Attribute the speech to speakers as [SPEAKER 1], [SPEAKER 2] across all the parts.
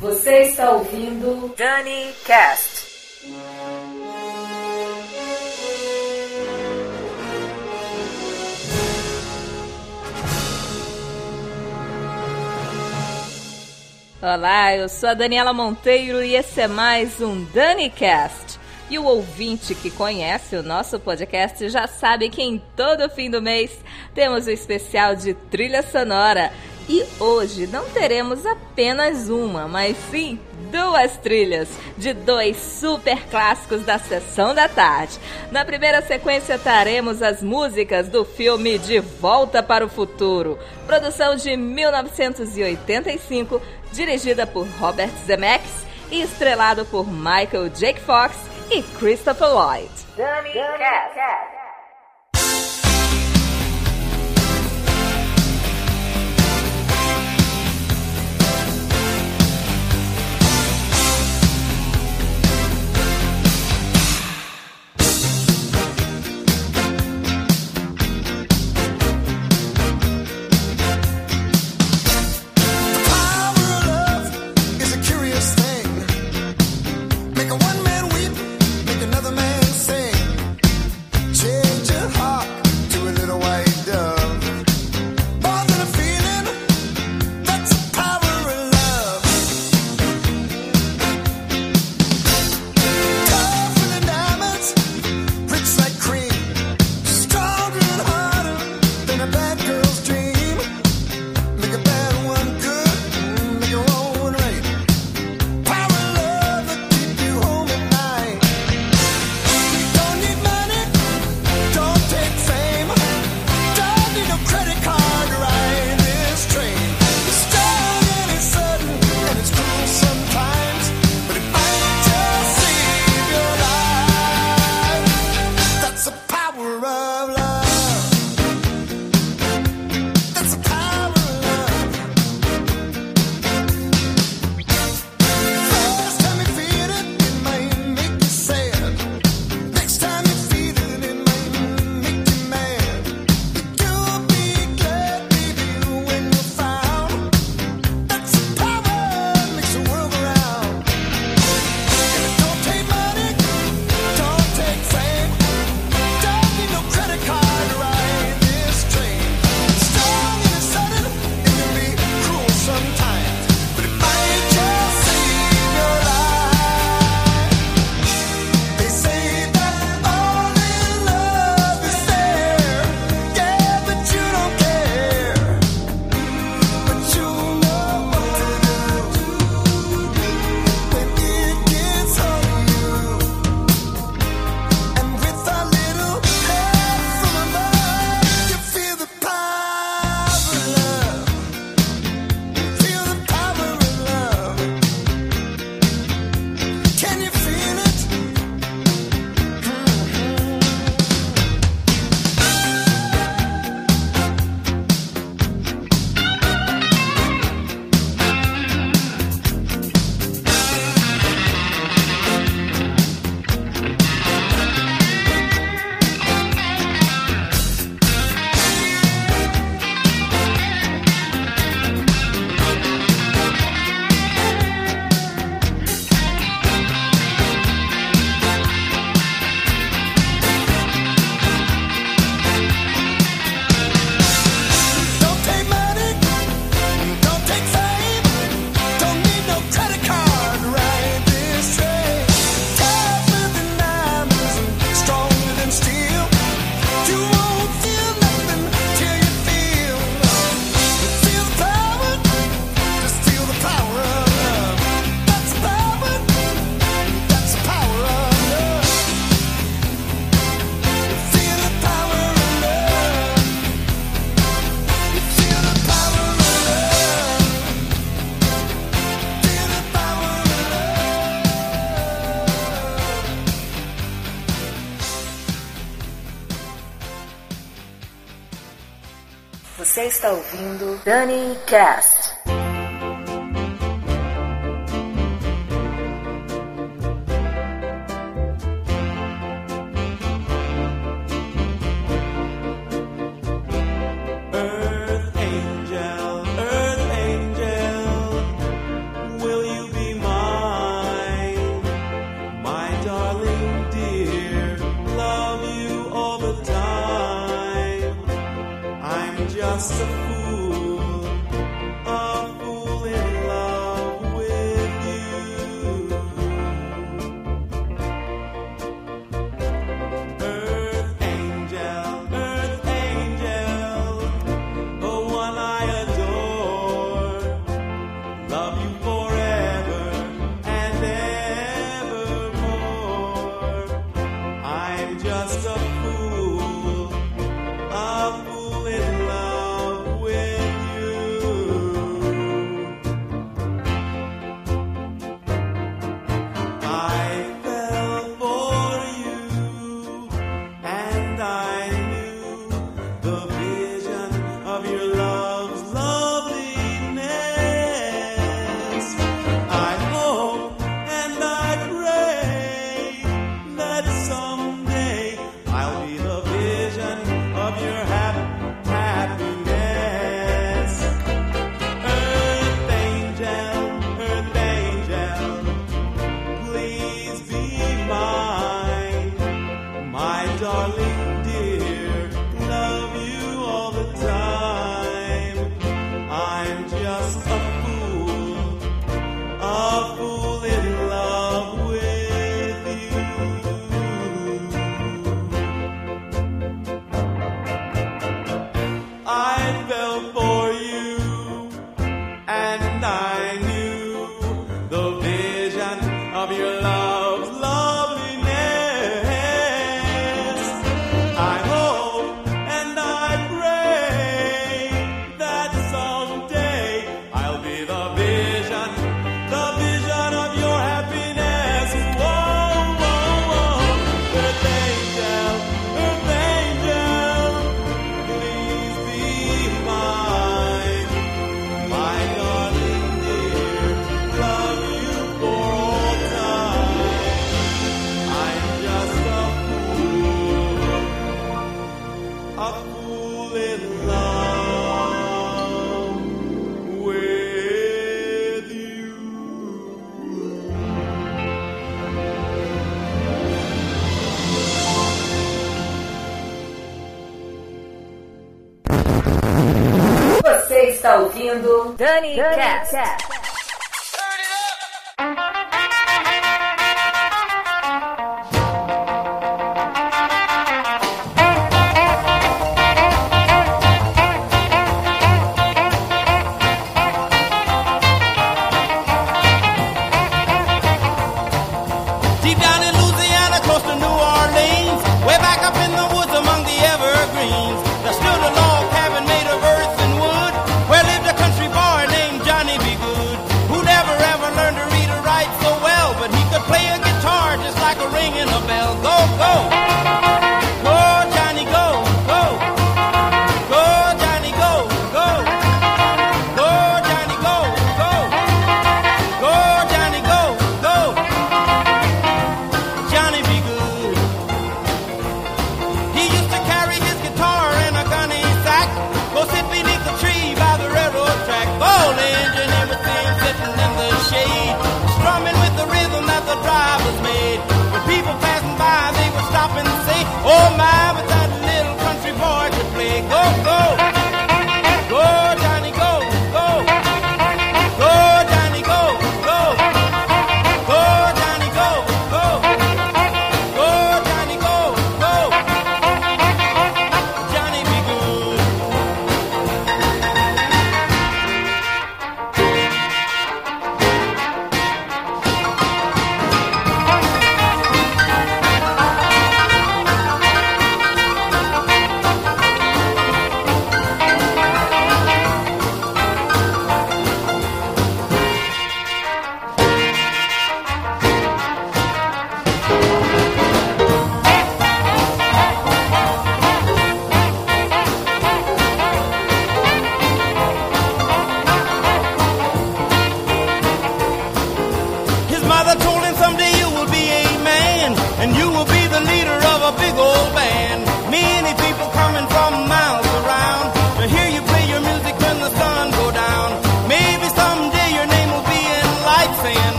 [SPEAKER 1] Você está ouvindo Dani Cast.
[SPEAKER 2] Olá, eu sou a Daniela Monteiro e esse é mais um DaniCast. E o ouvinte que conhece o nosso podcast já sabe que em todo fim do mês temos o especial de trilha sonora. E hoje não teremos apenas uma, mas sim duas trilhas de dois super clássicos da sessão da tarde. Na primeira sequência teremos as músicas do filme De Volta para o Futuro, produção de 1985, dirigida por Robert Zemeckis e estrelado por Michael Jake Fox e Christopher Lloyd.
[SPEAKER 1] Dani Cast. Você está ouvindo Dani Cast.
[SPEAKER 3] wants to. Dani Cast. Cast.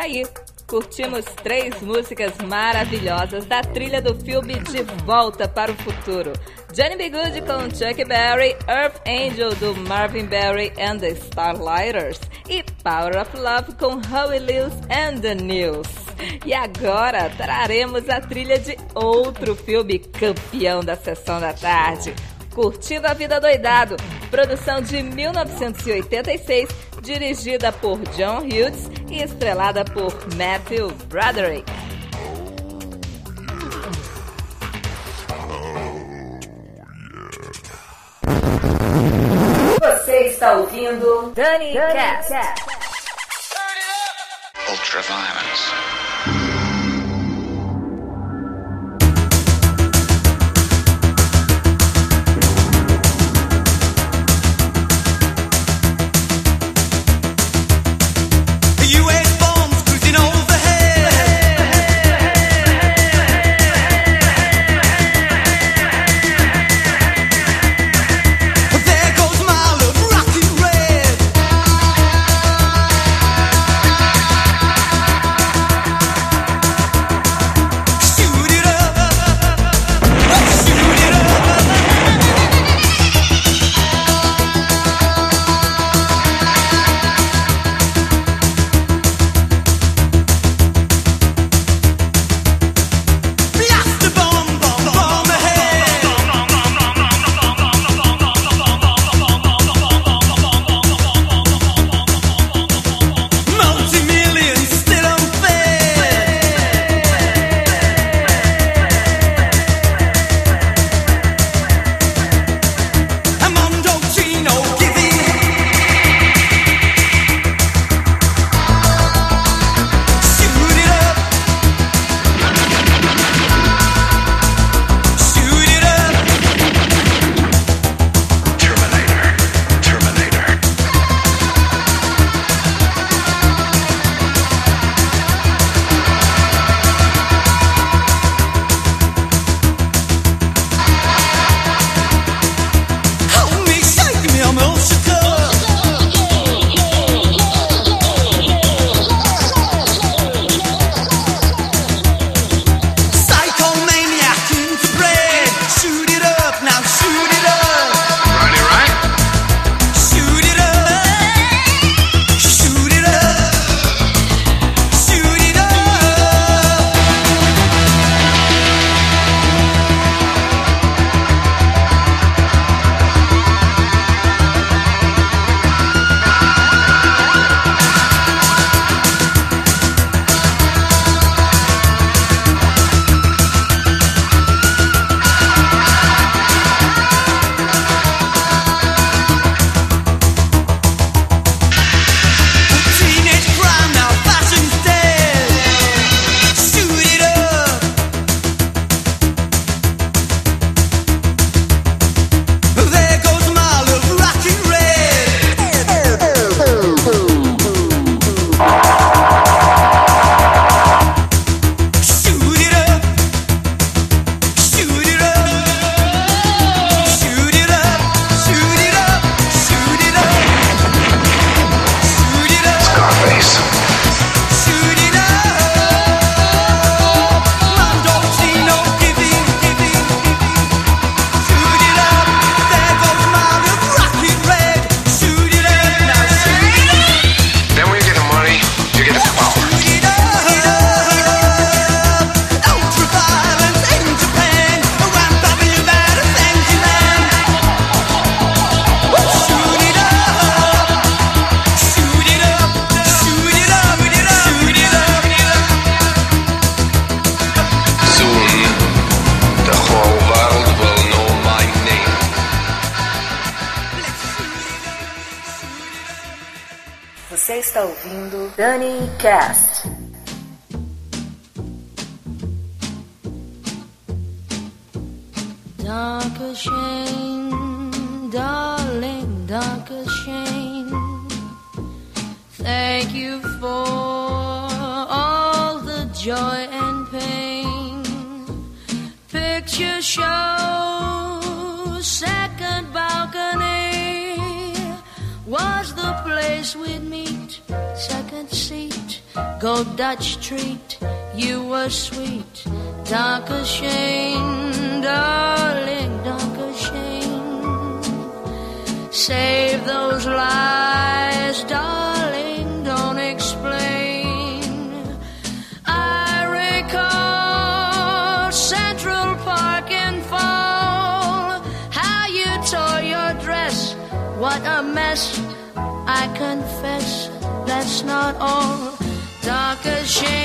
[SPEAKER 2] Aí. Curtimos três músicas maravilhosas da trilha do filme De Volta para o Futuro. Johnny B. Good com Chuck Berry, Earth Angel do Marvin Berry and the Starlighters e Power of Love com Howie Lewis and the News. E agora traremos a trilha de outro filme campeão da sessão da tarde, Curtindo a Vida Doidado, produção de 1986, dirigida por John Hughes e estrelada por Matthew Broderick.
[SPEAKER 1] Você está ouvindo Dani Cast.
[SPEAKER 3] Ultraviolence.
[SPEAKER 1] Está ouvindo Dani Cast.
[SPEAKER 4] Danke schön, darling, danke schön. Thank you for all the joy and pain. Picture show, place we'd meet, second seat, gold Dutch treat. You were sweet, dark as shame, darling, dark as shame. Save those lies, darling. not all dark as shade.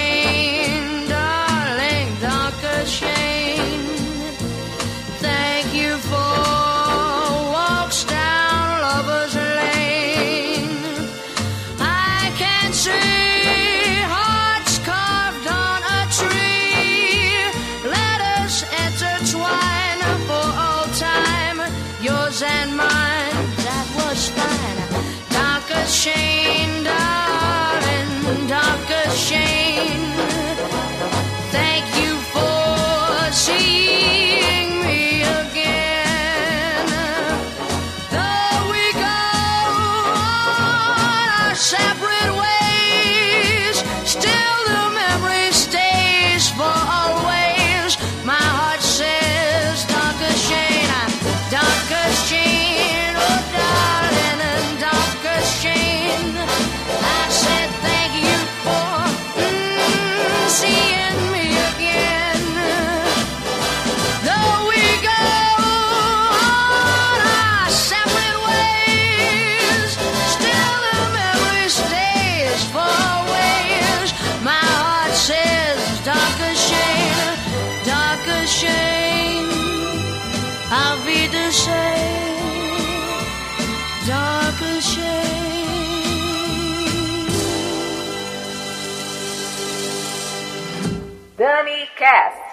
[SPEAKER 5] Dani Cast.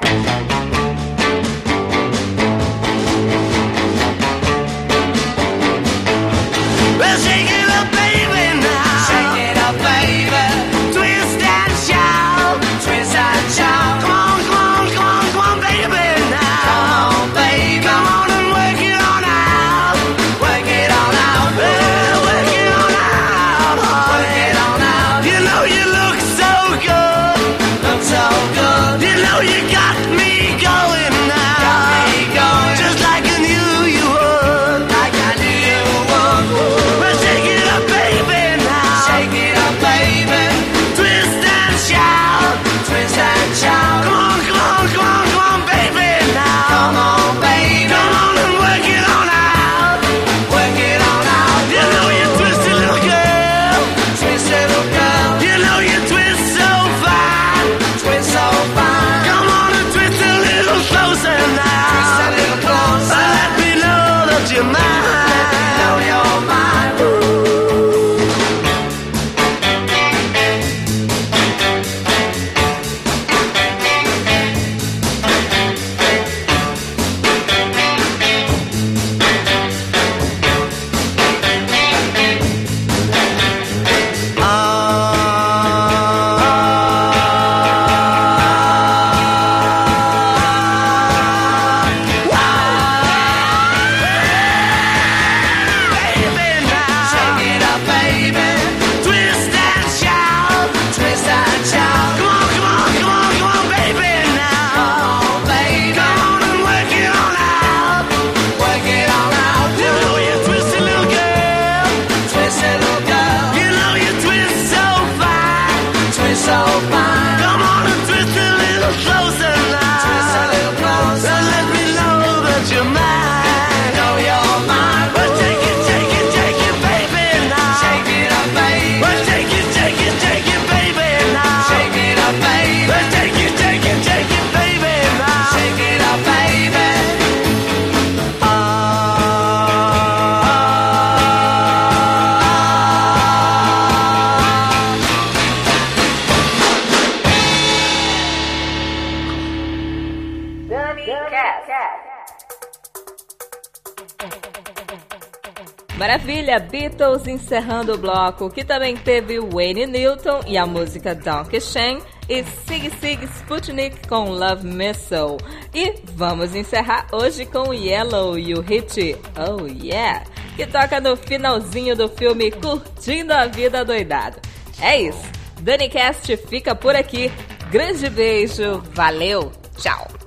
[SPEAKER 2] Beatles encerrando o bloco, que também teve Wayne Newton e a música Donkey Shane e Sig Sig Sputnik com Love Missile. E vamos encerrar hoje com Yellow e o hit Oh Yeah, que toca no finalzinho do filme Curtindo a Vida Doidado. É isso, Dani Cast fica por aqui. Grande beijo, valeu, tchau!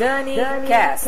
[SPEAKER 1] Dani, Cast.